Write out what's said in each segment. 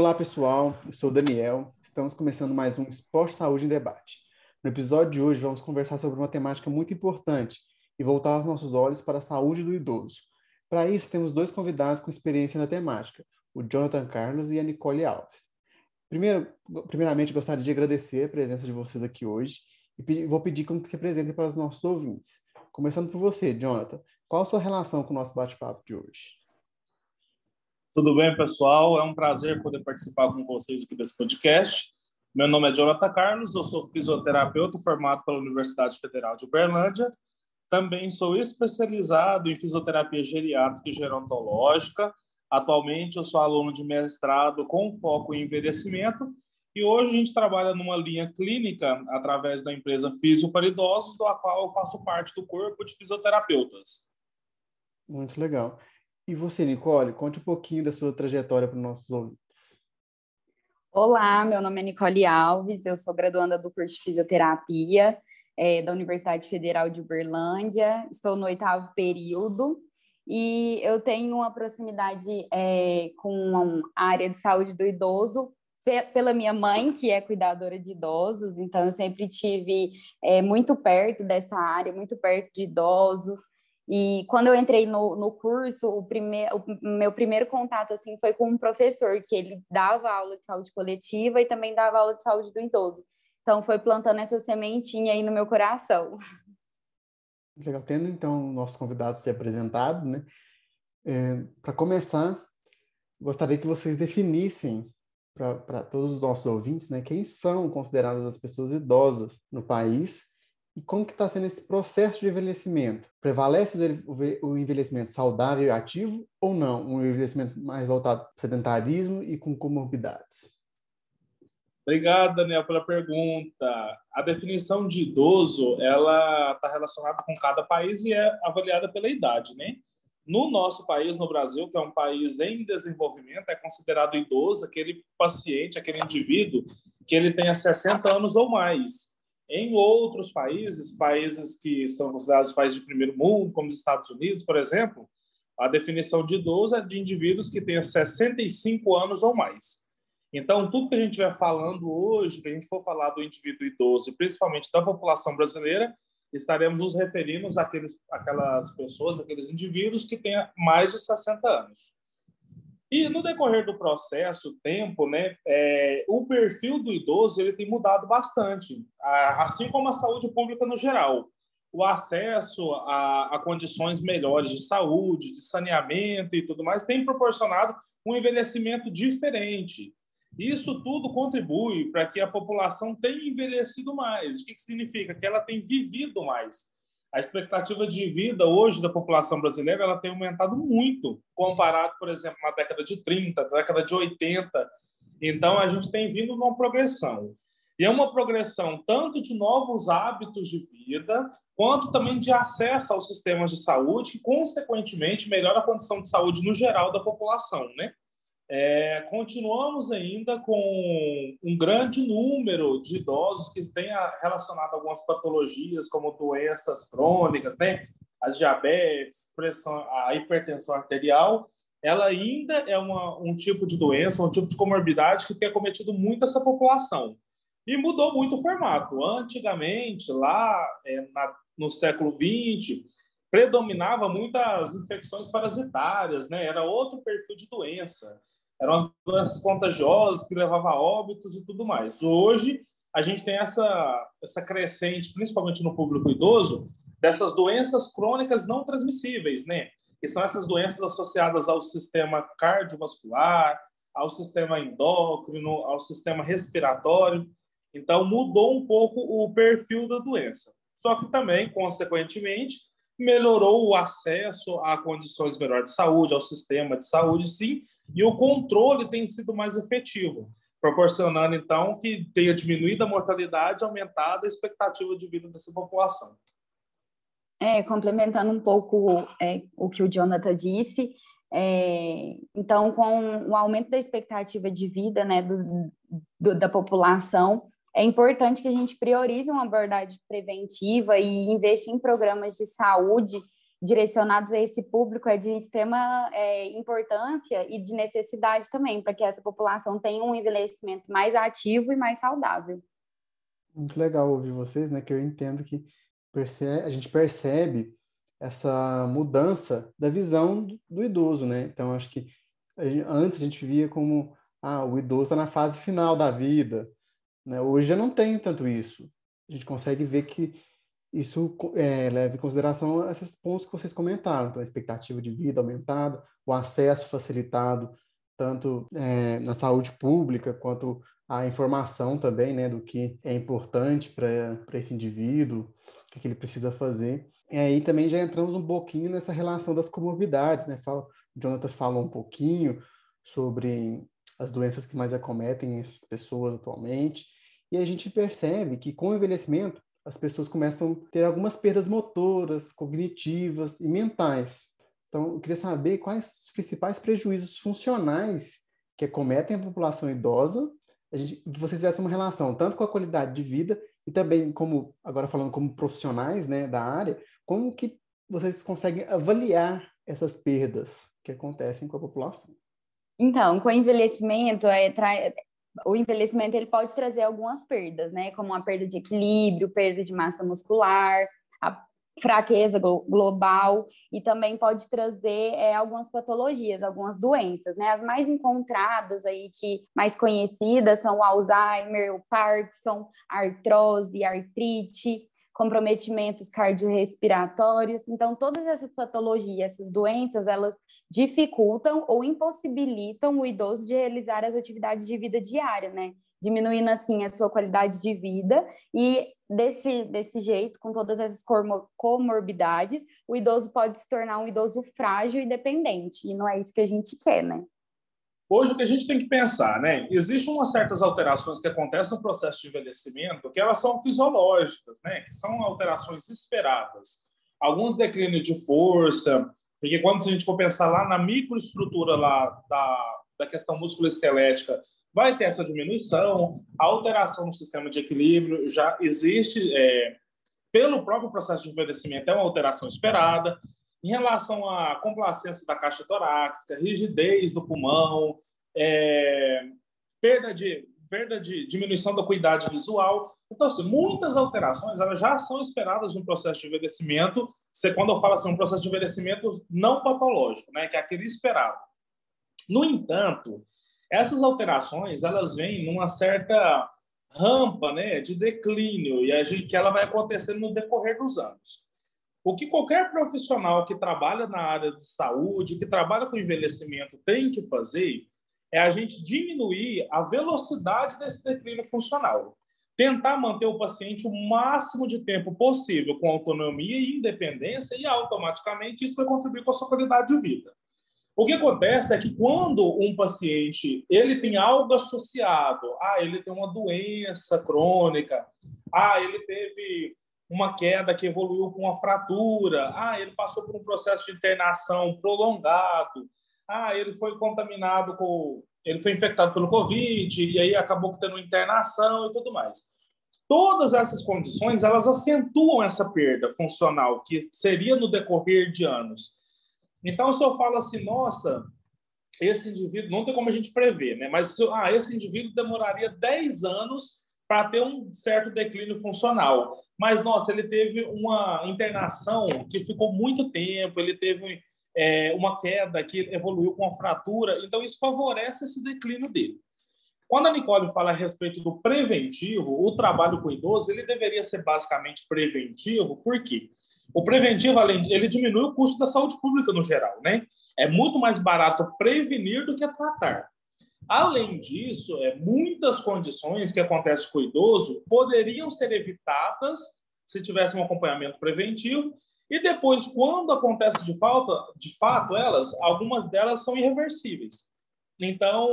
Olá, pessoal. Eu sou o Daniel. Estamos começando mais um Esporte Saúde em Debate. No episódio de hoje, vamos conversar sobre uma temática muito importante e voltar os nossos olhos para a saúde do idoso. Para isso, temos dois convidados com experiência na temática, o Jonathan Carlos e a Nicole Alves. Primeiro, primeiramente, gostaria de agradecer a presença de vocês aqui hoje e vou pedir que se apresentem para os nossos ouvintes. Começando por você, Jonathan. Qual a sua relação com o nosso bate-papo de hoje? Tudo bem, pessoal? É um prazer poder participar com vocês aqui desse podcast. Meu nome é Jonathan Carlos, eu sou fisioterapeuta formado pela Universidade Federal de Uberlândia. Também sou especializado em fisioterapia geriátrica e gerontológica. Atualmente, eu sou aluno de mestrado com foco em envelhecimento e hoje a gente trabalha numa linha clínica através da empresa Fisio para Idosos, da qual eu faço parte do corpo de fisioterapeutas. Muito legal. E você, Nicole, conte um pouquinho da sua trajetória para os nossos ouvintes. Olá, meu nome é Nicole Alves, eu sou graduanda do curso de fisioterapia é, da Universidade Federal de Uberlândia, estou no oitavo período e eu tenho uma proximidade é, com a área de saúde do idoso pela minha mãe, que é cuidadora de idosos, então eu sempre tive é, muito perto dessa área, muito perto de idosos. E quando eu entrei no, no curso, o, prime, o meu primeiro contato assim foi com um professor que ele dava aula de saúde coletiva e também dava aula de saúde do idoso. Então foi plantando essa sementinha aí no meu coração. Legal, tendo então o nosso convidado se apresentado, né? É, para começar, gostaria que vocês definissem para todos os nossos ouvintes, né, quem são consideradas as pessoas idosas no país e como que está sendo esse processo de envelhecimento? Prevalece o envelhecimento saudável e ativo ou não? Um envelhecimento mais voltado para sedentarismo e com comorbidades? Obrigado, Daniel, pela pergunta. A definição de idoso, ela está relacionada com cada país e é avaliada pela idade, né? No nosso país, no Brasil, que é um país em desenvolvimento, é considerado idoso aquele paciente, aquele indivíduo que ele tenha 60 anos ou mais. Em outros países, países que são considerados países de primeiro mundo, como os Estados Unidos, por exemplo, a definição de idoso é de indivíduos que tenham 65 anos ou mais. Então, tudo que a gente estiver falando hoje, que a gente for falar do indivíduo idoso, principalmente da população brasileira, estaremos nos referindo àqueles, àquelas pessoas, aqueles indivíduos que têm mais de 60 anos. E no decorrer do processo, tempo, né, é, o perfil do idoso ele tem mudado bastante, assim como a saúde pública no geral. O acesso a, a condições melhores de saúde, de saneamento e tudo mais tem proporcionado um envelhecimento diferente. Isso tudo contribui para que a população tenha envelhecido mais. O que, que significa? Que ela tem vivido mais. A expectativa de vida hoje da população brasileira ela tem aumentado muito, comparado, por exemplo, na década de 30, na década de 80. Então, a gente tem vindo numa progressão. E é uma progressão tanto de novos hábitos de vida, quanto também de acesso aos sistemas de saúde, que, consequentemente, melhora a condição de saúde no geral da população, né? É, continuamos ainda com um grande número de idosos que têm relacionado algumas patologias, como doenças crônicas, né? as diabetes, pressão, a hipertensão arterial, ela ainda é uma, um tipo de doença, um tipo de comorbidade que tem acometido muito essa população. E mudou muito o formato. Antigamente, lá é, na, no século XX, predominava muitas infecções parasitárias, né? era outro perfil de doença eram as doenças contagiosas que levavam a óbitos e tudo mais. Hoje, a gente tem essa, essa crescente, principalmente no público idoso, dessas doenças crônicas não transmissíveis, né? Que são essas doenças associadas ao sistema cardiovascular, ao sistema endócrino, ao sistema respiratório. Então, mudou um pouco o perfil da doença. Só que também, consequentemente, melhorou o acesso a condições melhores de saúde, ao sistema de saúde, sim, e o controle tem sido mais efetivo, proporcionando, então, que tenha diminuído a mortalidade, aumentado a expectativa de vida dessa população. É, complementando um pouco é, o que o Jonathan disse, é, então, com o aumento da expectativa de vida né, do, do, da população, é importante que a gente priorize uma abordagem preventiva e investe em programas de saúde direcionados a esse público é de extrema é, importância e de necessidade também, para que essa população tenha um envelhecimento mais ativo e mais saudável. Muito legal ouvir vocês, né? Que eu entendo que percebe, a gente percebe essa mudança da visão do idoso, né? Então, acho que a gente, antes a gente via como ah, o idoso está na fase final da vida, né? Hoje já não tem tanto isso. A gente consegue ver que isso é, leva em consideração esses pontos que vocês comentaram, então a expectativa de vida aumentada, o acesso facilitado tanto é, na saúde pública quanto a informação também, né, do que é importante para esse indivíduo, o que, que, ele precisa fazer. E aí também já entramos um pouquinho nessa relação das comorbidades, né? Fala, o Jonathan falou um pouquinho sobre as doenças que mais acometem essas pessoas atualmente, e a gente percebe que com o envelhecimento as pessoas começam a ter algumas perdas motoras, cognitivas e mentais. Então, eu queria saber quais os principais prejuízos funcionais que acometem a população idosa, a gente, que vocês tivessem uma relação tanto com a qualidade de vida e também como, agora falando como profissionais né, da área, como que vocês conseguem avaliar essas perdas que acontecem com a população? Então, com o envelhecimento, é, o envelhecimento ele pode trazer algumas perdas, né? Como a perda de equilíbrio, perda de massa muscular, a fraqueza global e também pode trazer é, algumas patologias, algumas doenças, né? As mais encontradas aí que mais conhecidas são o Alzheimer, o Parkinson, artrose, artrite, comprometimentos cardiorrespiratórios. Então, todas essas patologias, essas doenças, elas dificultam ou impossibilitam o idoso de realizar as atividades de vida diária, né? Diminuindo assim a sua qualidade de vida e desse, desse jeito, com todas essas comorbidades, o idoso pode se tornar um idoso frágil e dependente, e não é isso que a gente quer, né? Hoje, o que a gente tem que pensar, né? Existem umas certas alterações que acontecem no processo de envelhecimento que elas são fisiológicas, né? Que são alterações esperadas. Alguns declínios de força, porque quando a gente for pensar lá na microestrutura lá da, da questão musculoesquelética, vai ter essa diminuição, a alteração no sistema de equilíbrio já existe é, pelo próprio processo de envelhecimento, é uma alteração esperada. Em relação à complacência da caixa torácica, rigidez do pulmão, é, perda de perda de diminuição da cuidade visual. Então, assim, muitas alterações elas já são esperadas no processo de envelhecimento. Você, quando eu falo assim, um processo de envelhecimento não patológico, né, que é aquele esperado. No entanto, essas alterações elas vêm numa certa rampa, né, de declínio e a gente, que ela vai acontecendo no decorrer dos anos. O que qualquer profissional que trabalha na área de saúde, que trabalha com envelhecimento, tem que fazer é a gente diminuir a velocidade desse declínio funcional. Tentar manter o paciente o máximo de tempo possível com autonomia e independência, e automaticamente isso vai contribuir com a sua qualidade de vida. O que acontece é que quando um paciente ele tem algo associado, ah, ele tem uma doença crônica, ah, ele teve uma queda que evoluiu com uma fratura, ah, ele passou por um processo de internação prolongado, ah, ele foi contaminado com, ele foi infectado pelo Covid e aí acabou tendo internação e tudo mais. Todas essas condições, elas acentuam essa perda funcional, que seria no decorrer de anos. Então, se eu falo assim, nossa, esse indivíduo, não tem como a gente prever, né? Mas ah, esse indivíduo demoraria 10 anos para ter um certo declínio funcional. Mas, nossa, ele teve uma internação que ficou muito tempo, ele teve é, uma queda que evoluiu com a fratura, então isso favorece esse declínio dele. Quando a Nicole fala a respeito do preventivo, o trabalho com idoso ele deveria ser basicamente preventivo, por quê? O preventivo, além, ele diminui o custo da saúde pública no geral, né? É muito mais barato prevenir do que tratar. Além disso, é, muitas condições que acontecem com o idoso poderiam ser evitadas se tivesse um acompanhamento preventivo e depois, quando acontece de falta, de fato, elas, algumas delas são irreversíveis. Então,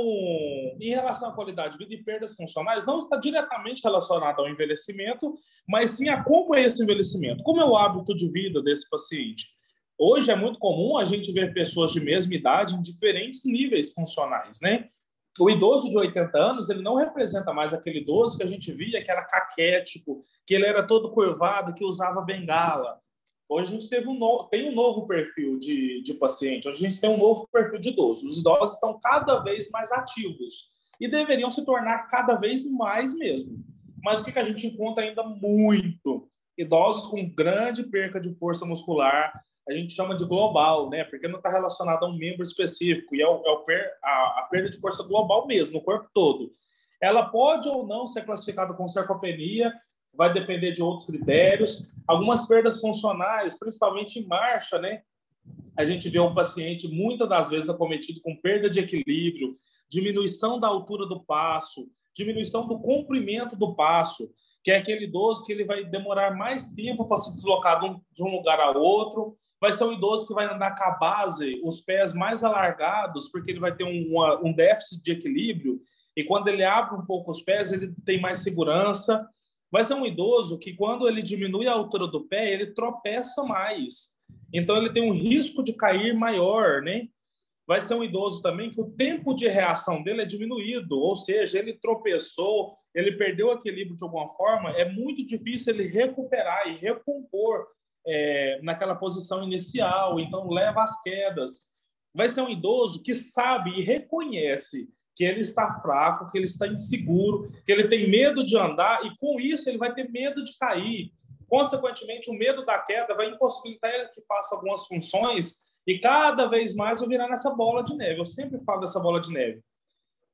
em relação à qualidade de vida e perdas funcionais, não está diretamente relacionado ao envelhecimento, mas sim a como é esse envelhecimento, como é o hábito de vida desse paciente. Hoje é muito comum a gente ver pessoas de mesma idade em diferentes níveis funcionais, né? O idoso de 80 anos, ele não representa mais aquele idoso que a gente via que era caquético, que ele era todo curvado, que usava bengala Hoje a gente teve um no... tem um novo perfil de, de paciente, hoje a gente tem um novo perfil de idoso. Os idosos estão cada vez mais ativos e deveriam se tornar cada vez mais mesmo. Mas o que, que a gente encontra ainda muito? Idosos com grande perca de força muscular, a gente chama de global, né? Porque não está relacionado a um membro específico, e é, o, é o per, a, a, perda de força global mesmo, no corpo todo. Ela pode ou não ser classificada com sarcopenia, vai depender de outros critérios. Algumas perdas funcionais, principalmente em marcha, né? A gente vê um paciente muitas das vezes acometido com perda de equilíbrio, diminuição da altura do passo, diminuição do comprimento do passo, que é aquele idoso que ele vai demorar mais tempo para se deslocar de um lugar a outro, vai ser um idoso que vai andar com a base, os pés mais alargados, porque ele vai ter um, um déficit de equilíbrio, e quando ele abre um pouco os pés, ele tem mais segurança. Vai ser um idoso que, quando ele diminui a altura do pé, ele tropeça mais. Então, ele tem um risco de cair maior, né? Vai ser um idoso também que o tempo de reação dele é diminuído, ou seja, ele tropeçou, ele perdeu o equilíbrio de alguma forma, é muito difícil ele recuperar e recompor é, naquela posição inicial, então leva às quedas. Vai ser um idoso que sabe e reconhece que ele está fraco, que ele está inseguro, que ele tem medo de andar e com isso ele vai ter medo de cair. Consequentemente, o medo da queda vai impossibilitar ele que faça algumas funções e cada vez mais vai virar nessa bola de neve. Eu sempre falo dessa bola de neve.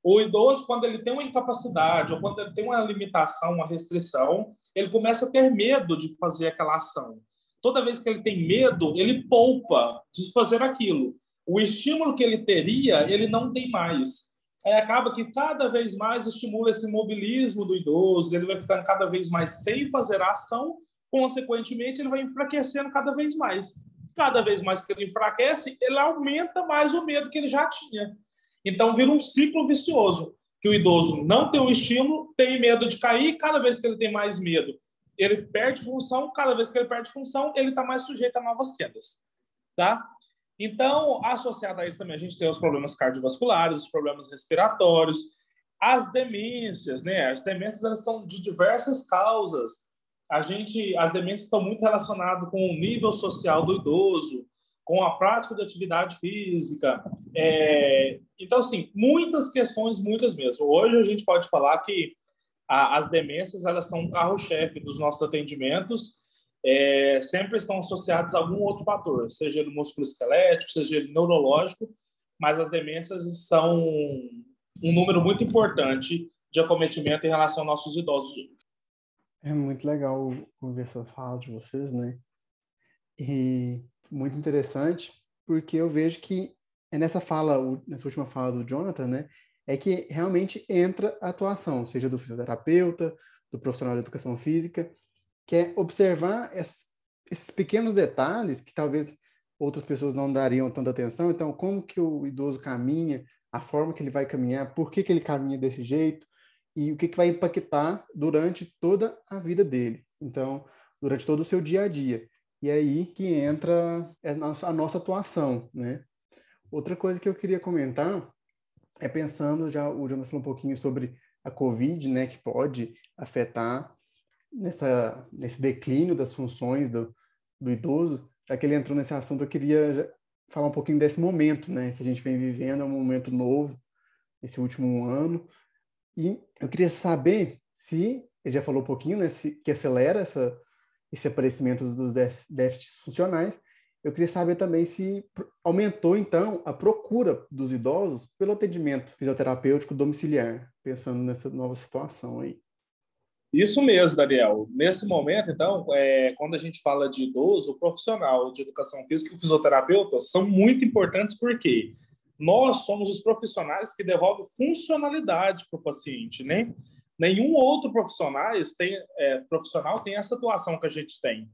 O idoso, quando ele tem uma incapacidade ou quando ele tem uma limitação, uma restrição, ele começa a ter medo de fazer aquela ação toda vez que ele tem medo, ele poupa de fazer aquilo. O estímulo que ele teria, ele não tem mais. Aí acaba que cada vez mais estimula esse mobilismo do idoso, ele vai ficando cada vez mais sem fazer a ação, consequentemente, ele vai enfraquecendo cada vez mais. Cada vez mais que ele enfraquece, ele aumenta mais o medo que ele já tinha. Então, vira um ciclo vicioso, que o idoso não tem o estímulo, tem medo de cair, cada vez que ele tem mais medo, ele perde função, cada vez que ele perde função, ele está mais sujeito a novas quedas, tá? Então, associado a isso também, a gente tem os problemas cardiovasculares, os problemas respiratórios, as demências, né? As demências elas são de diversas causas. A gente, as demências estão muito relacionadas com o nível social do idoso, com a prática de atividade física. É... Então, assim, muitas questões, muitas mesmo. Hoje a gente pode falar que a, as demências elas são um carro-chefe dos nossos atendimentos, é, sempre estão associadas a algum outro fator, seja ele músculo esquelético, seja ele neurológico, mas as demências são um número muito importante de acometimento em relação aos nossos idosos. É muito legal ouvir essa fala de vocês, né? E muito interessante, porque eu vejo que é nessa fala, nessa última fala do Jonathan, né? é que realmente entra a atuação, seja do fisioterapeuta, do profissional de educação física, que é observar esses, pequenos detalhes que talvez outras pessoas não dariam tanta atenção. Então, como que o idoso caminha, a forma que ele vai caminhar, por que, que ele caminha desse jeito e o que, que vai impactar durante toda a vida dele. Então, durante todo o seu dia a dia. E é aí que entra nossa, a nossa atuação, né? Outra coisa que eu queria comentar é pensando, já o Jonas falou um pouquinho sobre a Covid, né, que pode afetar nessa, nesse declínio das funções do, do idoso, já que ele entrou nesse assunto, eu queria falar um pouquinho desse momento, né, que a gente vem vivendo, é um momento novo, esse último ano, e eu queria saber se, ele já falou um pouquinho, né, se, que acelera essa, esse aparecimento dos déficits funcionais, eu queria saber também se aumentou, então, a procura dos idosos pelo atendimento fisioterapêutico domiciliar, pensando nessa nova situação aí. Isso mesmo, Daniel. Nesse momento, então, é, quando a gente fala de idoso, o profissional de educação física e o fisioterapeuta são muito importantes porque nós somos os profissionais que devolvem funcionalidade para o paciente, né? Nenhum outro profissional tem, é, profissional tem essa atuação que a gente tem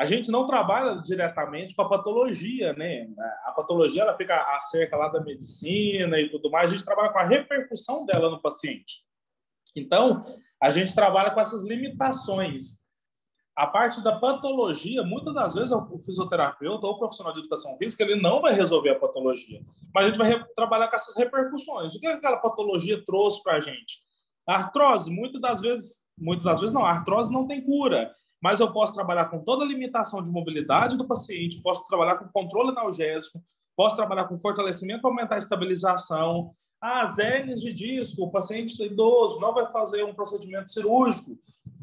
a gente não trabalha diretamente com a patologia, né? A patologia ela fica acerca lá da medicina e tudo mais. A gente trabalha com a repercussão dela no paciente. Então, a gente trabalha com essas limitações. A parte da patologia, muitas das vezes o fisioterapeuta ou o profissional de educação física ele não vai resolver a patologia, mas a gente vai trabalhar com essas repercussões. O que aquela patologia trouxe para a gente? Artrose, muitas das vezes, muitas das vezes não, a artrose não tem cura mas eu posso trabalhar com toda a limitação de mobilidade do paciente, posso trabalhar com controle analgésico, posso trabalhar com fortalecimento para aumentar a estabilização. As hernias de disco, o paciente idoso não vai fazer um procedimento cirúrgico.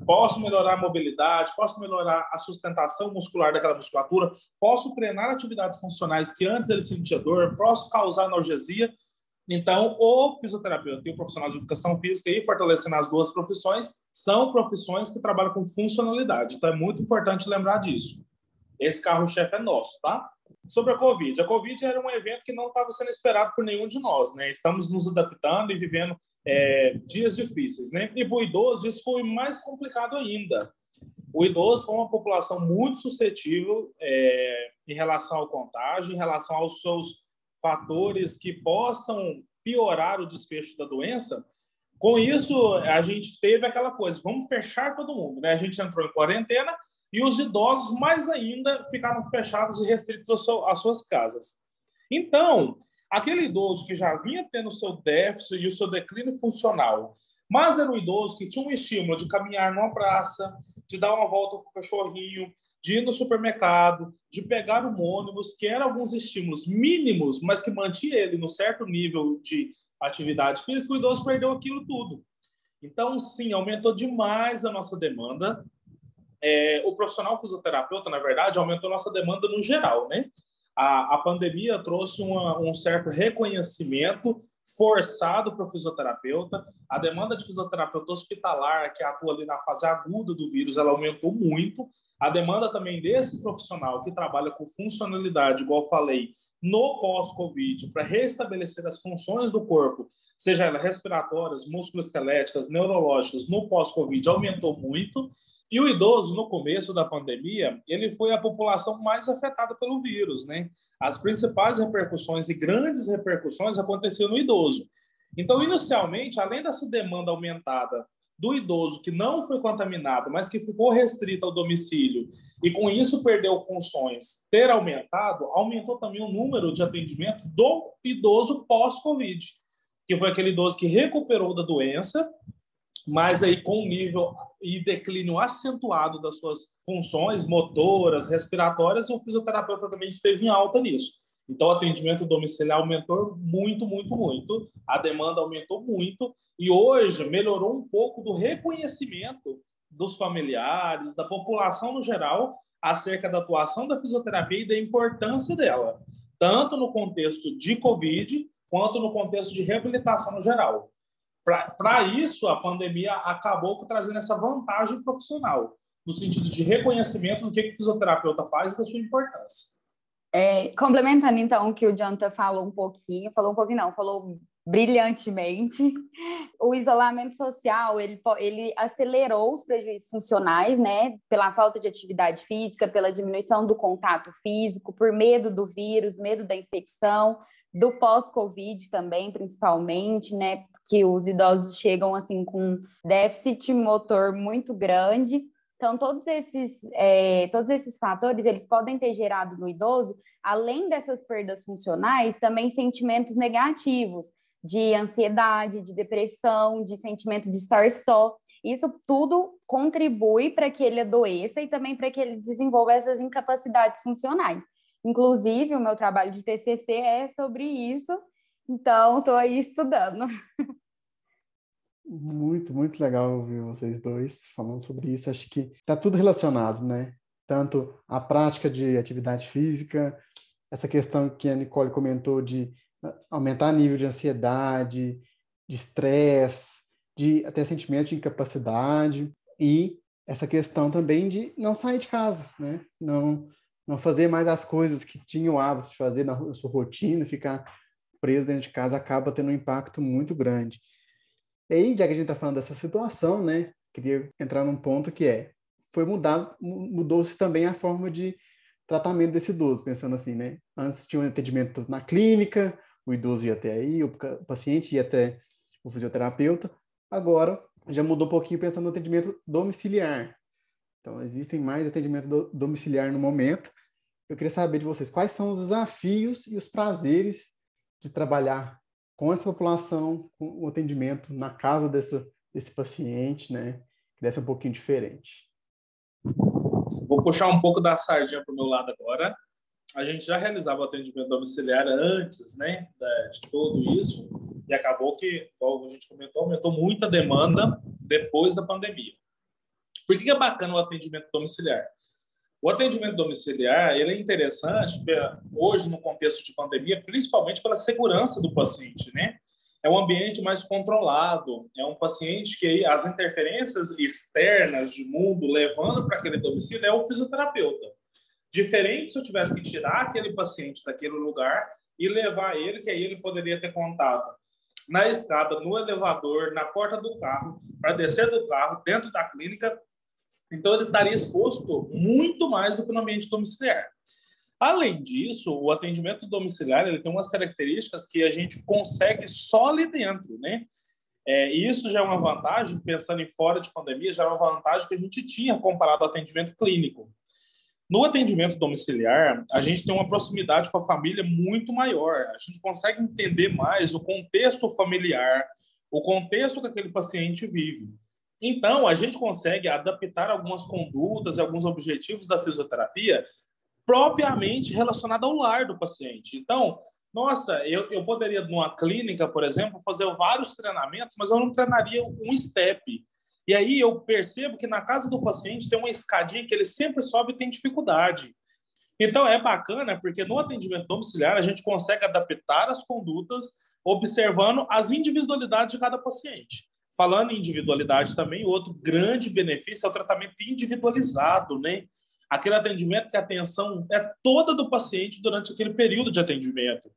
Posso melhorar a mobilidade, posso melhorar a sustentação muscular daquela musculatura, posso treinar atividades funcionais que antes ele sentia dor, posso causar analgesia. Então, o fisioterapeuta e o profissional de educação física, e fortalecendo as duas profissões, são profissões que trabalham com funcionalidade. Então, é muito importante lembrar disso. Esse carro-chefe é nosso, tá? Sobre a Covid. A Covid era um evento que não estava sendo esperado por nenhum de nós, né? Estamos nos adaptando e vivendo é, dias difíceis, né? E para o idoso, isso foi mais complicado ainda. O idoso é uma população muito suscetível é, em relação ao contágio, em relação aos seus fatores que possam piorar o desfecho da doença. Com isso, a gente teve aquela coisa: vamos fechar todo mundo, né? A gente entrou em quarentena e os idosos, mais ainda, ficaram fechados e restritos às suas casas. Então, aquele idoso que já vinha tendo seu déficit e o seu declínio funcional, mas era um idoso que tinha um estímulo de caminhar numa praça, de dar uma volta com o cachorrinho, de ir no supermercado, de pegar o ônibus, que eram alguns estímulos mínimos, mas que mantinha ele no certo nível de atividade física, o idoso perdeu aquilo tudo. Então, sim, aumentou demais a nossa demanda é, o profissional fisioterapeuta, na verdade, aumentou nossa demanda no geral, né? A, a pandemia trouxe uma, um certo reconhecimento forçado para o fisioterapeuta. A demanda de fisioterapeuta hospitalar, que atua ali na fase aguda do vírus, ela aumentou muito. A demanda também desse profissional que trabalha com funcionalidade, igual falei, no pós-Covid, para restabelecer as funções do corpo, seja elas respiratórias, musculoesqueléticas, neurológicas, no pós-Covid, aumentou muito. E o idoso, no começo da pandemia, ele foi a população mais afetada pelo vírus, né? As principais repercussões e grandes repercussões aconteciam no idoso. Então, inicialmente, além dessa demanda aumentada do idoso que não foi contaminado, mas que ficou restrito ao domicílio e com isso perdeu funções, ter aumentado, aumentou também o número de atendimentos do idoso pós-Covid, que foi aquele idoso que recuperou da doença mas aí com nível e declínio acentuado das suas funções motoras, respiratórias, o fisioterapeuta também esteve em alta nisso. Então, o atendimento domiciliar aumentou muito, muito, muito, a demanda aumentou muito, e hoje melhorou um pouco do reconhecimento dos familiares, da população no geral, acerca da atuação da fisioterapia e da importância dela, tanto no contexto de Covid, quanto no contexto de reabilitação no geral. Para isso, a pandemia acabou trazendo essa vantagem profissional, no sentido de reconhecimento do que, que o fisioterapeuta faz e da sua importância. É, complementando, então, o que o Jonathan falou um pouquinho, falou um pouquinho não, falou brilhantemente, o isolamento social, ele, ele acelerou os prejuízos funcionais, né, pela falta de atividade física, pela diminuição do contato físico, por medo do vírus, medo da infecção, do pós-Covid também, principalmente, né, que os idosos chegam assim com déficit motor muito grande. Então, todos esses, é, todos esses fatores, eles podem ter gerado no idoso, além dessas perdas funcionais, também sentimentos negativos, de ansiedade, de depressão, de sentimento de estar só. Isso tudo contribui para que ele adoeça e também para que ele desenvolva essas incapacidades funcionais. Inclusive, o meu trabalho de TCC é sobre isso, então estou aí estudando. Muito, muito legal ouvir vocês dois falando sobre isso. Acho que está tudo relacionado, né? Tanto a prática de atividade física, essa questão que a Nicole comentou de aumentar nível de ansiedade, de estresse, de até sentimento de incapacidade e essa questão também de não sair de casa, né? Não não fazer mais as coisas que tinha o hábito de fazer na sua rotina, ficar preso dentro de casa acaba tendo um impacto muito grande. E aí, já que a gente está falando dessa situação, né, queria entrar num ponto que é, foi mudado, mudou-se também a forma de tratamento desse idoso, pensando assim, né? Antes tinha um atendimento na clínica, o idoso ia até aí, o paciente ia até o fisioterapeuta. Agora já mudou um pouquinho pensando no atendimento domiciliar. Então, existem mais atendimento do, domiciliar no momento. Eu queria saber de vocês quais são os desafios e os prazeres de trabalhar com essa população, com o atendimento na casa dessa, desse paciente, né? Que deve ser um pouquinho diferente. puxar um pouco da sardinha para o meu lado agora. A gente já realizava o atendimento domiciliar antes, né, de tudo isso, e acabou que, como a gente comentou, aumentou muito a demanda depois da pandemia. Por que é bacana o atendimento domiciliar? O atendimento domiciliar ele é interessante hoje no contexto de pandemia, principalmente pela segurança do paciente, né? É um ambiente mais controlado, é um paciente que as interferências externas de mundo levando para aquele domicílio é o fisioterapeuta. Diferente se eu tivesse que tirar aquele paciente daquele lugar e levar ele, que aí ele poderia ter contato na escada, no elevador, na porta do carro, para descer do carro, dentro da clínica. Então, ele estaria exposto muito mais do que no ambiente domiciliar. Além disso, o atendimento domiciliar ele tem umas características que a gente consegue só ali dentro, né? É, isso já é uma vantagem, pensando em fora de pandemia, já é uma vantagem que a gente tinha comparado ao atendimento clínico. No atendimento domiciliar, a gente tem uma proximidade com a família muito maior. A gente consegue entender mais o contexto familiar, o contexto que aquele paciente vive. Então, a gente consegue adaptar algumas condutas e alguns objetivos da fisioterapia propriamente relacionada ao lar do paciente. Então, nossa, eu, eu poderia, numa clínica, por exemplo, fazer vários treinamentos, mas eu não treinaria um step. E aí eu percebo que na casa do paciente tem uma escadinha que ele sempre sobe e tem dificuldade. Então é bacana porque no atendimento domiciliar a gente consegue adaptar as condutas observando as individualidades de cada paciente. Falando em individualidade também, outro grande benefício é o tratamento individualizado, né? aquele atendimento que a atenção é toda do paciente durante aquele período de atendimento.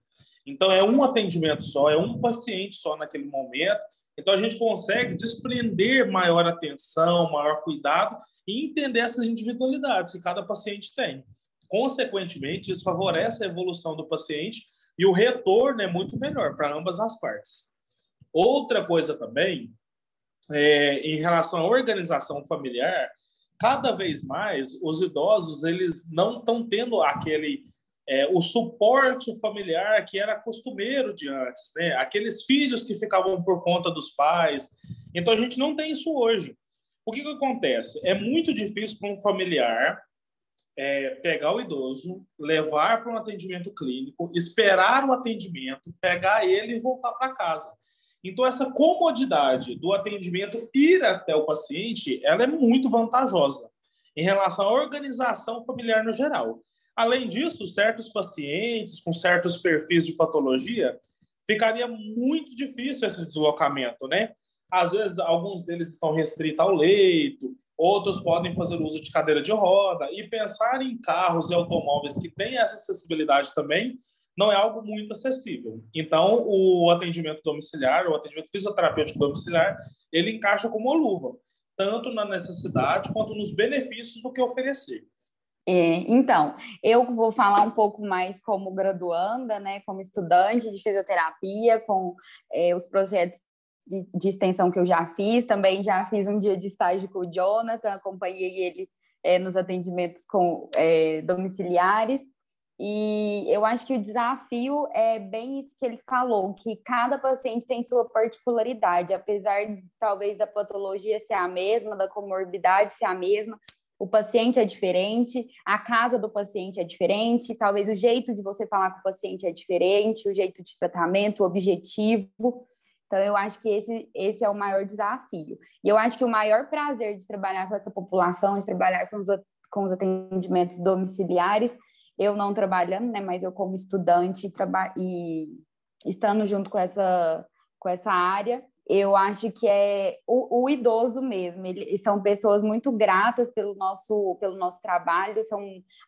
Então, é um atendimento só, é um paciente só naquele momento. Então, a gente consegue desprender maior atenção, maior cuidado e entender essas individualidades que cada paciente tem. Consequentemente, isso favorece a evolução do paciente e o retorno é muito melhor para ambas as partes. Outra coisa também, é, em relação à organização familiar, cada vez mais os idosos eles não estão tendo aquele é, o suporte familiar que era costumeiro de antes, né? Aqueles filhos que ficavam por conta dos pais. Então a gente não tem isso hoje. O que, que acontece? É muito difícil para um familiar é, pegar o idoso, levar para um atendimento clínico, esperar o atendimento, pegar ele e voltar para casa. Então, essa comodidade do atendimento ir até o paciente, ela é muito vantajosa em relação à organização familiar no geral. Além disso, certos pacientes com certos perfis de patologia, ficaria muito difícil esse deslocamento, né? Às vezes, alguns deles estão restritos ao leito, outros podem fazer uso de cadeira de roda, e pensar em carros e automóveis que têm essa acessibilidade também não é algo muito acessível. Então, o atendimento domiciliar, o atendimento fisioterapêutico domiciliar, ele encaixa como uma luva, tanto na necessidade quanto nos benefícios do que oferecer. É, então, eu vou falar um pouco mais como graduanda, né, como estudante de fisioterapia, com é, os projetos de, de, extensão que eu já fiz. Também já fiz um dia de estágio com o Jonathan, acompanhei ele é, nos atendimentos com é, domiciliares. E eu acho que o desafio é bem isso que ele falou, que cada paciente tem sua particularidade, apesar talvez da patologia ser a mesma, da comorbidade ser a mesma, o paciente é diferente, a casa do paciente é diferente, talvez o jeito de você falar com o paciente é diferente, o jeito de tratamento, o objetivo. Então, eu acho que esse, esse é o maior desafio. E eu acho que o maior prazer de trabalhar com essa população, de trabalhar com os, com os atendimentos domiciliares, eu não trabalhando, né, mas eu como estudante e estando junto com essa, com essa área, eu acho que é o, o idoso mesmo. Eles são pessoas muito gratas pelo nosso, pelo nosso trabalho, são,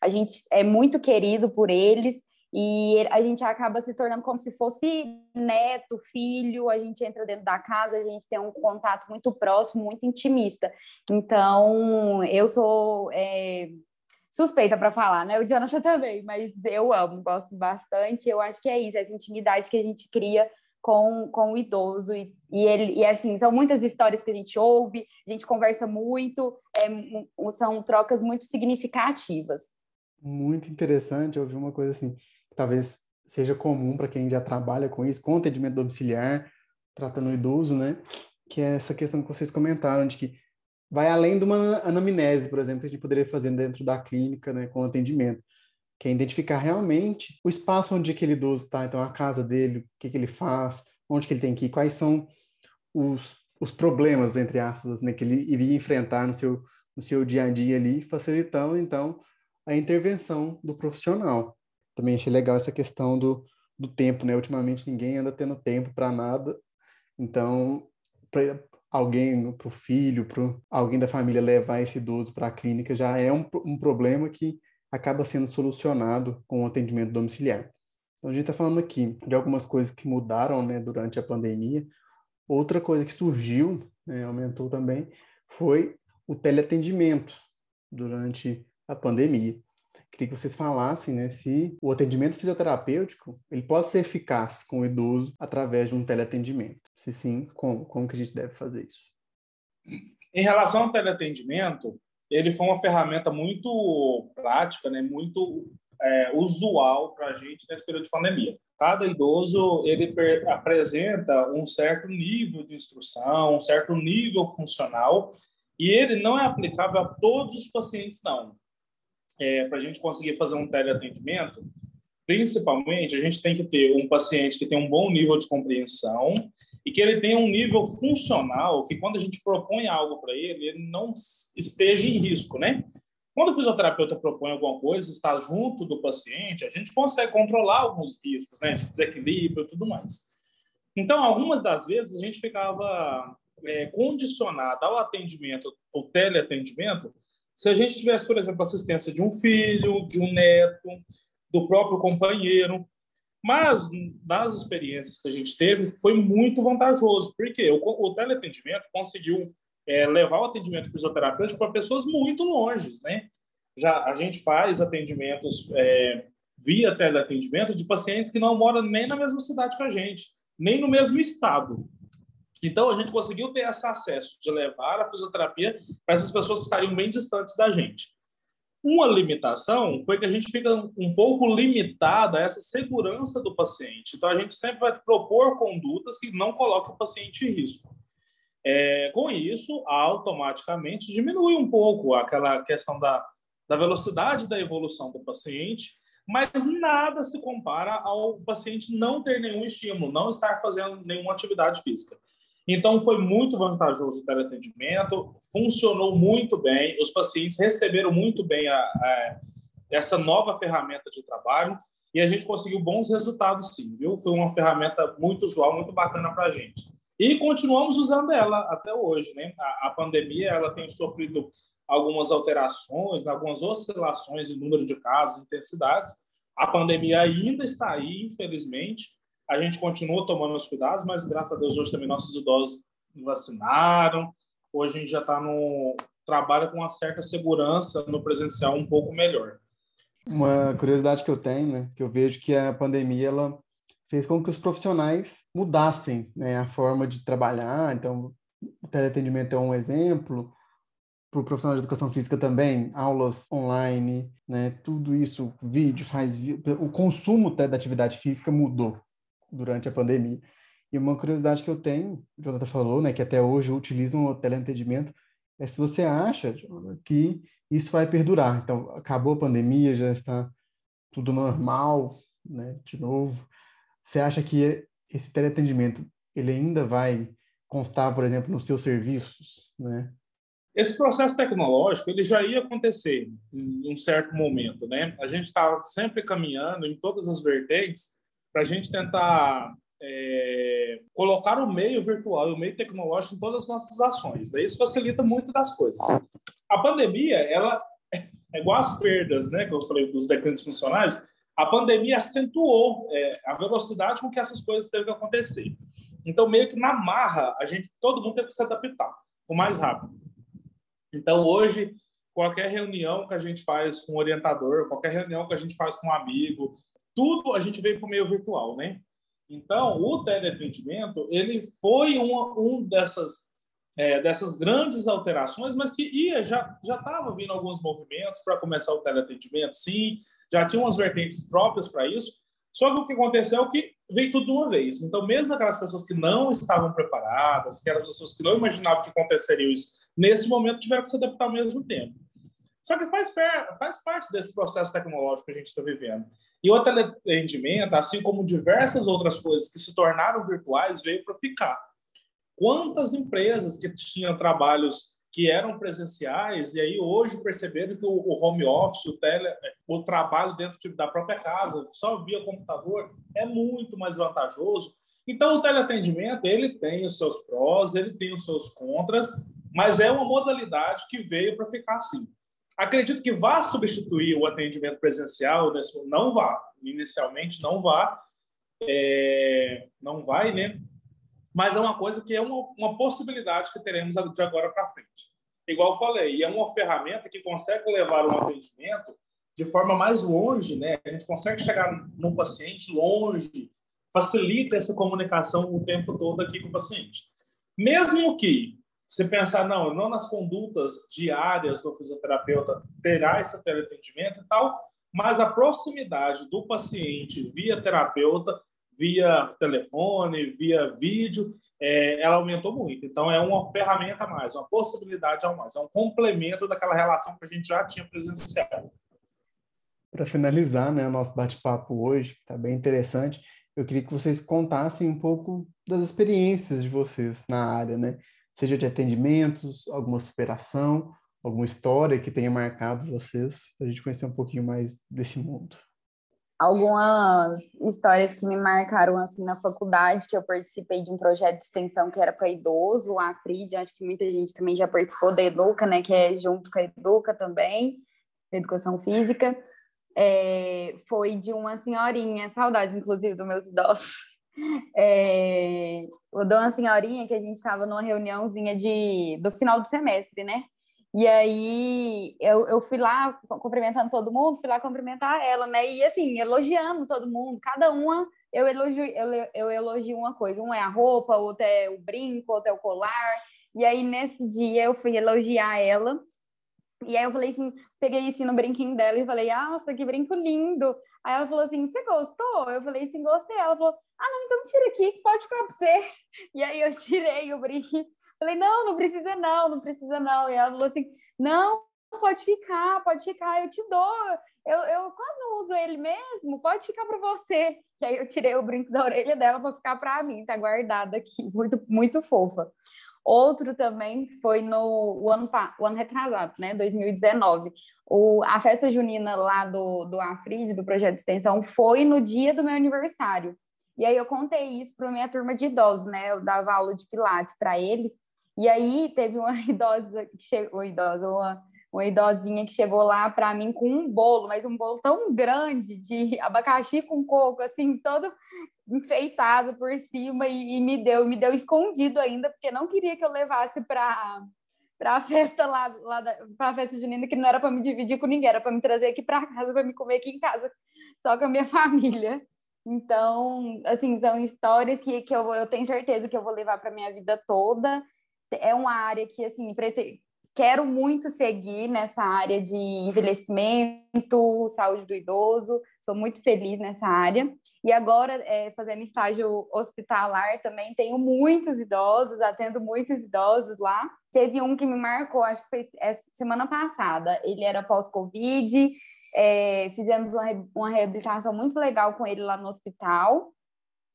a gente é muito querido por eles e a gente acaba se tornando como se fosse neto, filho, a gente entra dentro da casa, a gente tem um contato muito próximo, muito intimista. Então, eu sou é, suspeita para falar, né? O Jonathan também, mas eu amo, gosto bastante. Eu acho que é isso, essa intimidade que a gente cria com, com o idoso. E, e, ele, e assim, são muitas histórias que a gente ouve, a gente conversa muito, é, são trocas muito significativas. Muito interessante ouvir uma coisa assim, que talvez seja comum para quem já trabalha com isso, com atendimento domiciliar, tratando o idoso, né? Que é essa questão que vocês comentaram, de que vai além de uma anamnese, por exemplo, que a gente poderia fazer dentro da clínica, né, com atendimento, que é identificar realmente o espaço onde aquele idoso está, então a casa dele, o que, que ele faz, onde que ele tem que ir, quais são os, os problemas, entre aspas, né, que ele iria enfrentar no seu, no seu dia a dia ali, facilitando, então, a intervenção do profissional. Também achei legal essa questão do, do tempo, né? Ultimamente ninguém anda tendo tempo para nada, então, alguém, para o filho, para alguém da família levar esse idoso para a clínica já é um, um problema que acaba sendo solucionado com o atendimento domiciliar. Então, a gente está falando aqui de algumas coisas que mudaram né, durante a pandemia. Outra coisa que surgiu, né, aumentou também, foi o teleatendimento durante a pandemia. Queria que vocês falassem né, se o atendimento fisioterapêutico ele pode ser eficaz com o idoso através de um teleatendimento. Se sim, como, como que a gente deve fazer isso? Em relação ao teleatendimento, ele foi uma ferramenta muito prática, né, muito é, usual para a gente nesse período de pandemia. Cada idoso ele apresenta um certo nível de instrução, um certo nível funcional, e ele não é aplicável a todos os pacientes, não é, para a gente conseguir fazer um teleatendimento, principalmente, a gente tem que ter um paciente que tem um bom nível de compreensão e que ele tenha um nível funcional, que quando a gente propõe algo para ele, ele não esteja em risco, né? Quando o fisioterapeuta propõe alguma coisa, está junto do paciente, a gente consegue controlar alguns riscos, né, de desequilíbrio e tudo mais. Então, algumas das vezes, a gente ficava é, condicionado ao atendimento, ao teleatendimento, se a gente tivesse, por exemplo, assistência de um filho, de um neto, do próprio companheiro. Mas, nas experiências que a gente teve, foi muito vantajoso, porque o, o teleatendimento conseguiu é, levar o atendimento fisioterapêutico para pessoas muito longe, né? Já a gente faz atendimentos é, via teleatendimento de pacientes que não moram nem na mesma cidade que a gente, nem no mesmo estado. Então, a gente conseguiu ter esse acesso de levar a fisioterapia para essas pessoas que estariam bem distantes da gente. Uma limitação foi que a gente fica um pouco limitado a essa segurança do paciente. Então, a gente sempre vai propor condutas que não coloquem o paciente em risco. É, com isso, automaticamente diminui um pouco aquela questão da, da velocidade da evolução do paciente, mas nada se compara ao paciente não ter nenhum estímulo, não estar fazendo nenhuma atividade física. Então, foi muito vantajoso o teleatendimento, funcionou muito bem, os pacientes receberam muito bem a, a, essa nova ferramenta de trabalho e a gente conseguiu bons resultados, sim, viu? Foi uma ferramenta muito usual, muito bacana para a gente. E continuamos usando ela até hoje, né? A, a, pandemia ela tem sofrido algumas alterações, algumas oscilações em número de casos, intensidades. A pandemia ainda está aí, infelizmente, a gente continua tomando os cuidados, mas graças a Deus hoje também nossos idosos vacinaram. Hoje a gente já está no trabalho com uma certa segurança no presencial um pouco melhor. Uma curiosidade que eu tenho, né, que eu vejo que a pandemia ela fez com que os profissionais mudassem, né, a forma de trabalhar. Então, o teleatendimento é um exemplo. Para o profissional de educação física também, aulas online, né, tudo isso, vídeo, faz o consumo da atividade física mudou durante a pandemia. E uma curiosidade que eu tenho, o Jonathan falou, né, que até hoje utilizam o teleatendimento, é se você acha que isso vai perdurar. Então, acabou a pandemia, já está tudo normal, né, de novo. Você acha que esse teleatendimento, ele ainda vai constar, por exemplo, nos seus serviços, né? Esse processo tecnológico ele já ia acontecer em um certo momento, né? A gente está sempre caminhando em todas as vertentes para a gente tentar é, colocar o meio virtual e o meio tecnológico em todas as nossas ações. Daí isso facilita muito das coisas. A pandemia, ela é igual às perdas, né, que eu falei dos decretos funcionais, a pandemia acentuou é, a velocidade com que essas coisas teve que acontecer. Então, meio que na marra, a gente, todo mundo teve que se adaptar o mais rápido. Então, hoje, qualquer reunião que a gente faz com o orientador, qualquer reunião que a gente faz com um amigo, tudo a gente veio para o meio virtual, né? Então, o teleatendimento, ele foi uma, um dessas, é, dessas grandes alterações, mas que ia, já estava vindo alguns movimentos para começar o teleatendimento, sim, já tinha umas vertentes próprias para isso, Só que o que aconteceu é que veio tudo de uma vez. Então, mesmo aquelas pessoas que não estavam preparadas, aquelas pessoas que não imaginavam que aconteceria isso, nesse momento tiveram que se adaptar ao mesmo tempo. Só que faz, faz parte desse processo tecnológico que a gente está vivendo. E o teleatendimento, assim como diversas outras coisas que se tornaram virtuais, veio para ficar. Quantas empresas que tinham trabalhos que eram presenciais e aí hoje perceberam que o, home office, o, tele, o trabalho dentro da própria casa, só via computador, é muito mais vantajoso. Então, o teleatendimento, ele tem os seus prós, ele tem os seus contras, mas é uma modalidade que veio para ficar assim. Acredito que vá substituir o atendimento presencial, não vá, inicialmente não vá, é, não vai, né? Mas é uma coisa que é uma, uma possibilidade que teremos de agora para frente. Igual eu falei, é uma ferramenta que consegue levar um atendimento de forma mais longe, né? A gente consegue chegar no paciente longe, facilita essa comunicação o tempo todo aqui com o paciente. Mesmo que você pensar, não, não nas condutas diárias do fisioterapeuta terá esse teleatendimento e tal, mas a proximidade do paciente via terapeuta, via telefone, via vídeo, é, ela aumentou muito. Então, é uma ferramenta a mais, uma possibilidade a mais, é um complemento daquela relação que a gente já tinha presencial. Para finalizar né, o nosso bate-papo hoje, que está bem interessante, eu queria que vocês contassem um pouco das experiências de vocês na área, né? Seja de atendimentos, alguma superação, alguma história que tenha marcado vocês, para a gente conhecer um pouquinho mais desse mundo. Algumas histórias que me marcaram assim na faculdade, que eu participei de um projeto de extensão que era para idoso, a Frid, acho que muita gente também já participou da Educa, né, que é junto com a Educa também, educação física, é, foi de uma senhorinha, saudades inclusive dos meus idosos, é, eu dou uma senhorinha que a gente estava numa reuniãozinha de, do final do semestre, né? E aí eu, eu fui lá cumprimentando todo mundo, fui lá cumprimentar ela, né? E assim, elogiando todo mundo, cada uma eu elogio, eu, eu elogio uma coisa, um é a roupa, outro é o brinco, outro é o colar. E aí nesse dia eu fui elogiar ela. E aí eu falei assim, peguei assim no brinquinho dela e falei, nossa, que brinco lindo. Aí ela falou assim, você gostou? Eu falei assim, gostei. Ela falou, ah, não, então tira aqui, pode ficar para você. E aí eu tirei o brinco. Falei, não, não precisa não, não precisa não. E ela falou assim, não, pode ficar, pode ficar, eu te dou. Eu, eu quase não uso ele mesmo, pode ficar para você. E aí eu tirei o brinco da orelha dela para ficar para mim, tá guardado aqui, muito, muito fofa. Outro também foi no ano, o ano retrasado, né, 2019. O, a festa junina lá do, do Afrid, do projeto de extensão, foi no dia do meu aniversário. E aí eu contei isso para minha turma de idosos, né? Eu dava aula de pilates para eles. E aí teve uma idosa que chegou, idosa, uma, uma idosinha que chegou lá para mim com um bolo, mas um bolo tão grande de abacaxi com coco, assim, todo enfeitado por cima e, e me deu, me deu escondido ainda, porque não queria que eu levasse para para a festa lá, lá para a festa junina que não era para me dividir com ninguém, era para me trazer aqui para casa para me comer aqui em casa só com a minha família. Então, assim, são histórias que, que eu, eu tenho certeza que eu vou levar para minha vida toda. É uma área que, assim, quero muito seguir nessa área de envelhecimento, saúde do idoso, sou muito feliz nessa área. E agora, é, fazendo estágio hospitalar também, tenho muitos idosos, atendo muitos idosos lá. Teve um que me marcou, acho que foi semana passada. Ele era pós-Covid, é, fizemos uma, uma reabilitação muito legal com ele lá no hospital.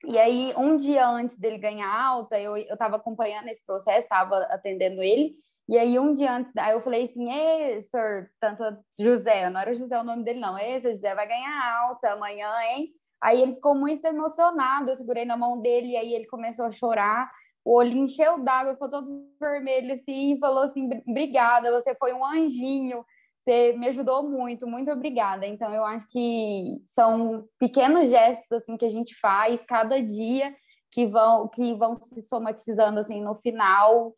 E aí, um dia antes dele ganhar alta, eu estava acompanhando esse processo, estava atendendo ele. E aí, um dia antes, aí eu falei assim: Ei, senhor, tanto José, não era José o nome dele, não. Ei, José vai ganhar alta amanhã, hein? Aí ele ficou muito emocionado. Eu segurei na mão dele e aí ele começou a chorar. O olho encheu d'água, ficou todo vermelho assim, e falou assim: Obrigada, você foi um anjinho. Você me ajudou muito, muito obrigada. Então, eu acho que são pequenos gestos assim que a gente faz cada dia que vão que vão se somatizando assim no final.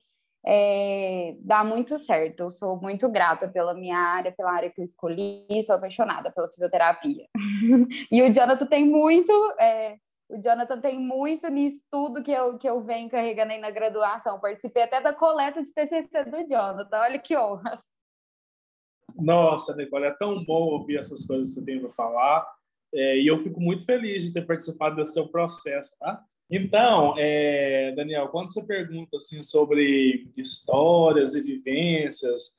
É, dá muito certo. Eu sou muito grata pela minha área, pela área que eu escolhi, sou apaixonada pela fisioterapia. e o Jonathan tem muito, é, o Jonathan tem muito nisso tudo que eu, que eu venho carregando aí na graduação. Participei até da coleta de TCC do Jonathan, olha que honra. Nossa, Nicole, é tão bom ouvir essas coisas que você tem para falar. É, e eu fico muito feliz de ter participado desse seu processo, tá? Então, é, Daniel, quando você pergunta assim sobre histórias e vivências,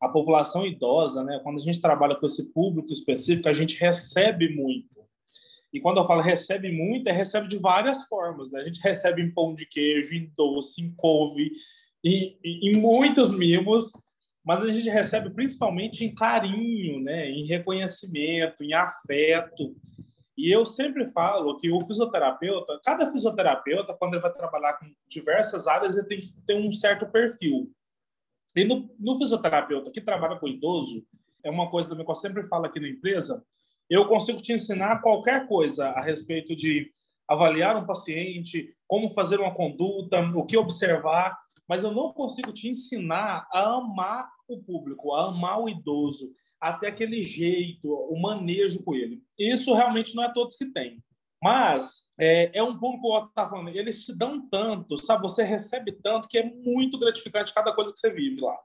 a população idosa, né? Quando a gente trabalha com esse público específico, a gente recebe muito. E quando eu falo recebe muito, é recebe de várias formas, né? A gente recebe em pão de queijo, em doce, em couve, em, em muitos mimos, mas a gente recebe principalmente em carinho, né? Em reconhecimento, em afeto. E eu sempre falo que o fisioterapeuta, cada fisioterapeuta, quando ele vai trabalhar com diversas áreas, ele tem que ter um certo perfil. E no, no fisioterapeuta que trabalha com idoso, é uma coisa também que eu sempre falo aqui na empresa, eu consigo te ensinar qualquer coisa a respeito de avaliar um paciente, como fazer uma conduta, o que observar, mas eu não consigo te ensinar a amar o público, a amar o idoso, até aquele jeito, o manejo com ele. Isso realmente não é todos que têm. Mas é, é um pouco o que está falando, eles te dão tanto, sabe? Você recebe tanto que é muito gratificante cada coisa que você vive lá.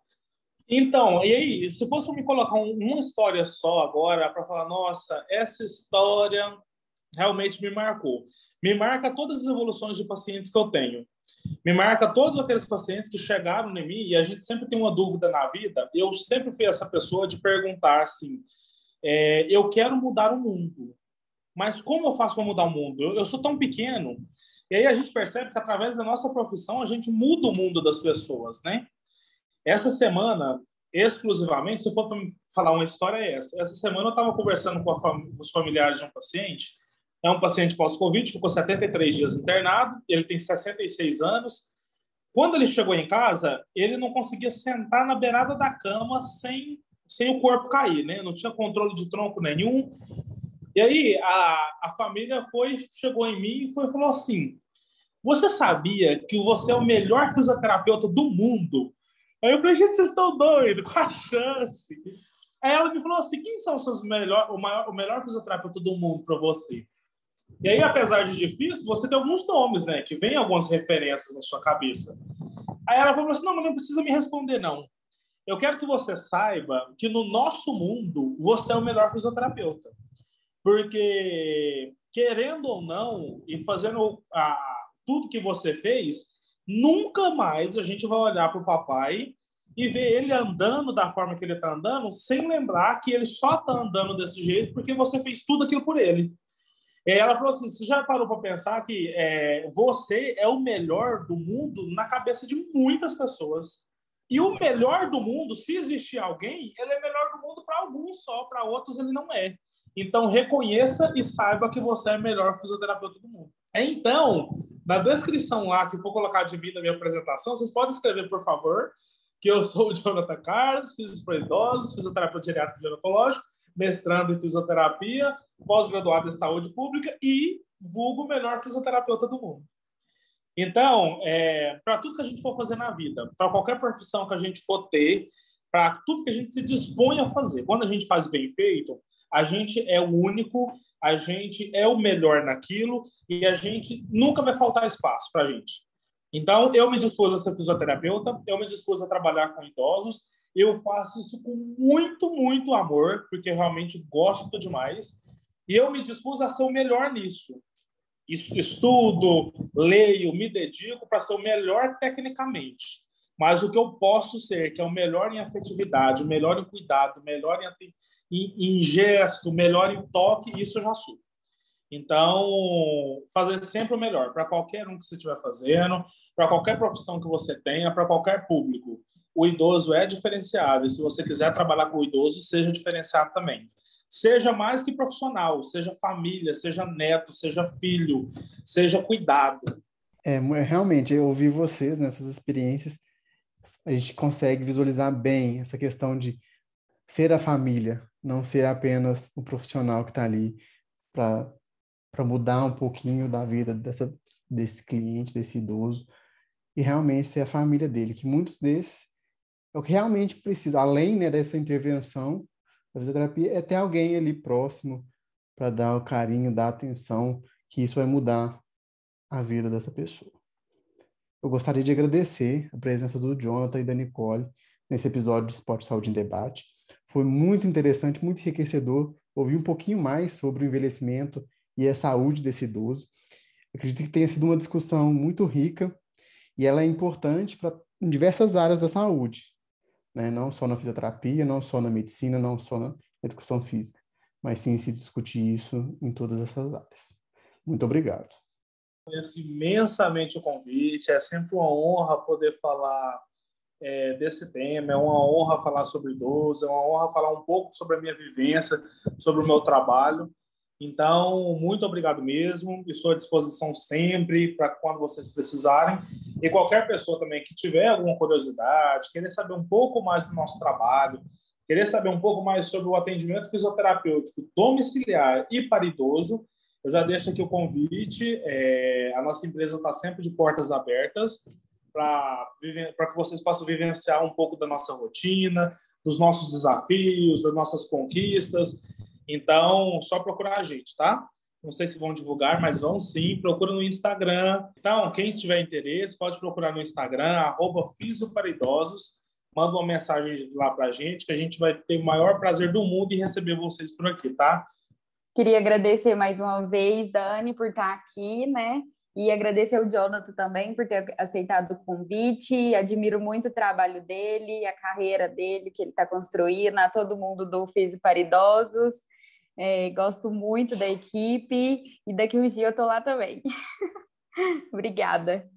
Então, e aí, se fosse me colocar um, uma história só agora, para falar, nossa, essa história realmente me marcou. Me marca todas as evoluções de pacientes que eu tenho. Me marca todos aqueles pacientes que chegaram em mim e a gente sempre tem uma dúvida na vida. Eu sempre fui essa pessoa de perguntar assim: é, eu quero mudar o mundo, mas como eu faço para mudar o mundo? Eu, eu sou tão pequeno. E aí a gente percebe que através da nossa profissão a gente muda o mundo das pessoas, né? Essa semana, exclusivamente, se for para falar uma história é essa. Essa semana eu estava conversando com, fam os familiares de um paciente. É um paciente pós-Covid, ficou 73 dias internado, ele tem 66 anos. Quando ele chegou em casa, ele não conseguia sentar na beirada da cama sem, sem o corpo cair, né? Não tinha controle de tronco nenhum, e aí a, a família foi, chegou em mim e foi, falou assim: Você sabia que você é o melhor fisioterapeuta do mundo? Aí eu falei, gente, vocês estão doidos, qual a chance? Aí ela me falou assim: quem são os seus melhor, o, maior, o melhor fisioterapeuta do mundo para você? E aí, apesar de difícil, você tem alguns nomes, né? Que vem algumas referências na sua cabeça. Aí ela falou assim: não, mas não precisa me responder, não. Eu quero que você saiba que no nosso mundo você é o melhor fisioterapeuta. Porque, querendo ou não, e fazendo tudo que você fez, nunca mais a gente vai olhar para o papai e ver ele andando da forma que ele está andando, sem lembrar que ele só está andando desse jeito porque você fez tudo aquilo por ele. E ela falou assim: você já parou para pensar que é, você é o melhor do mundo na cabeça de muitas pessoas. E o melhor do mundo, se existir alguém, ele é melhor do mundo para alguns só, para outros ele não é. Então, reconheça e saiba que você é o melhor fisioterapeuta do mundo. Então, na descrição lá que for colocar de mim na minha apresentação, vocês podem escrever, por favor, que eu sou o Jonathan Carlos, fisioterapeuta para idosos, fisioterapeuta geriátrico gerontológico, mestrando em fisioterapia, pós-graduado em saúde pública e vulgo melhor fisioterapeuta do mundo. Então, é, para tudo que a gente for fazer na vida, para qualquer profissão que a gente for ter, para tudo que a gente se dispõe a fazer, quando a gente faz bem feito, a gente é o único, a gente é o melhor naquilo e a gente nunca vai faltar espaço para a gente. Então, eu me dispus a ser fisioterapeuta, eu me dispus a trabalhar com idosos, eu faço isso com muito, muito amor, porque realmente gosto demais, e eu me dispus a ser o melhor nisso. Estudo, leio, me dedico para ser o melhor tecnicamente. Mas o que eu posso ser, que é o melhor em afetividade, o melhor em cuidado, o melhor em em, em gesto, melhor em toque, isso eu já sou. Então, fazer sempre o melhor para qualquer um que você estiver fazendo, para qualquer profissão que você tenha, para qualquer público. O idoso é diferenciado e se você quiser trabalhar com o idoso, seja diferenciado também. Seja mais que profissional, seja família, seja neto, seja filho, seja cuidado. É, realmente, eu ouvi vocês nessas experiências, a gente consegue visualizar bem essa questão de ser a família, não ser apenas o profissional que está ali para mudar um pouquinho da vida dessa, desse cliente, desse idoso, e realmente ser a família dele, que muitos desses é o que realmente precisa, além né, dessa intervenção da fisioterapia, é ter alguém ali próximo para dar o carinho, dar atenção, que isso vai mudar a vida dessa pessoa. Eu gostaria de agradecer a presença do Jonathan e da Nicole nesse episódio de Esporte Saúde em Debate. Foi muito interessante, muito enriquecedor ouvir um pouquinho mais sobre o envelhecimento e a saúde desse idoso. Acredito que tenha sido uma discussão muito rica e ela é importante para em diversas áreas da saúde, né? não só na fisioterapia, não só na medicina, não só na educação física, mas sim se discutir isso em todas essas áreas. Muito obrigado. Agradeço imensamente o convite, é sempre uma honra poder falar é, desse tema, é uma honra falar sobre idoso, é uma honra falar um pouco sobre a minha vivência, sobre o meu trabalho. Então, muito obrigado mesmo. Estou à disposição sempre para quando vocês precisarem. E qualquer pessoa também que tiver alguma curiosidade, querer saber um pouco mais do nosso trabalho, querer saber um pouco mais sobre o atendimento fisioterapêutico domiciliar e para idoso, eu já deixo aqui o convite. É, a nossa empresa está sempre de portas abertas para que vocês possam vivenciar um pouco da nossa rotina, dos nossos desafios, das nossas conquistas. Então, só procurar a gente, tá? Não sei se vão divulgar, mas vão sim. Procura no Instagram. Então, quem tiver interesse, pode procurar no Instagram, arroba Fisoparidosos. Manda uma mensagem lá para a gente, que a gente vai ter o maior prazer do mundo em receber vocês por aqui, tá? Queria agradecer mais uma vez, Dani, por estar aqui, né? E agradecer ao Jonathan também por ter aceitado o convite. Admiro muito o trabalho dele, a carreira dele que ele está construindo, a todo mundo do Fiz para Idosos. É, gosto muito da equipe e daqui uns dias eu estou lá também. Obrigada.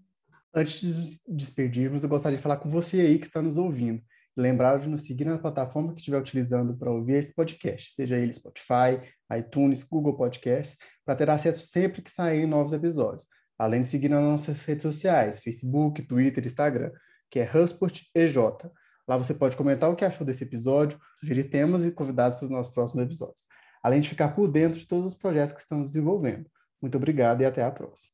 Antes de despedirmos, eu gostaria de falar com você aí que está nos ouvindo. Lembrar de nos seguir na plataforma que estiver utilizando para ouvir esse podcast, seja ele Spotify, iTunes, Google Podcasts, para ter acesso sempre que saírem novos episódios. Além de seguir nas nossas redes sociais, Facebook, Twitter, Instagram, que é Husport EJ. Lá você pode comentar o que achou desse episódio, sugerir temas e convidados para os nossos próximos episódios além de ficar por dentro de todos os projetos que estamos desenvolvendo. Muito obrigado e até a próxima.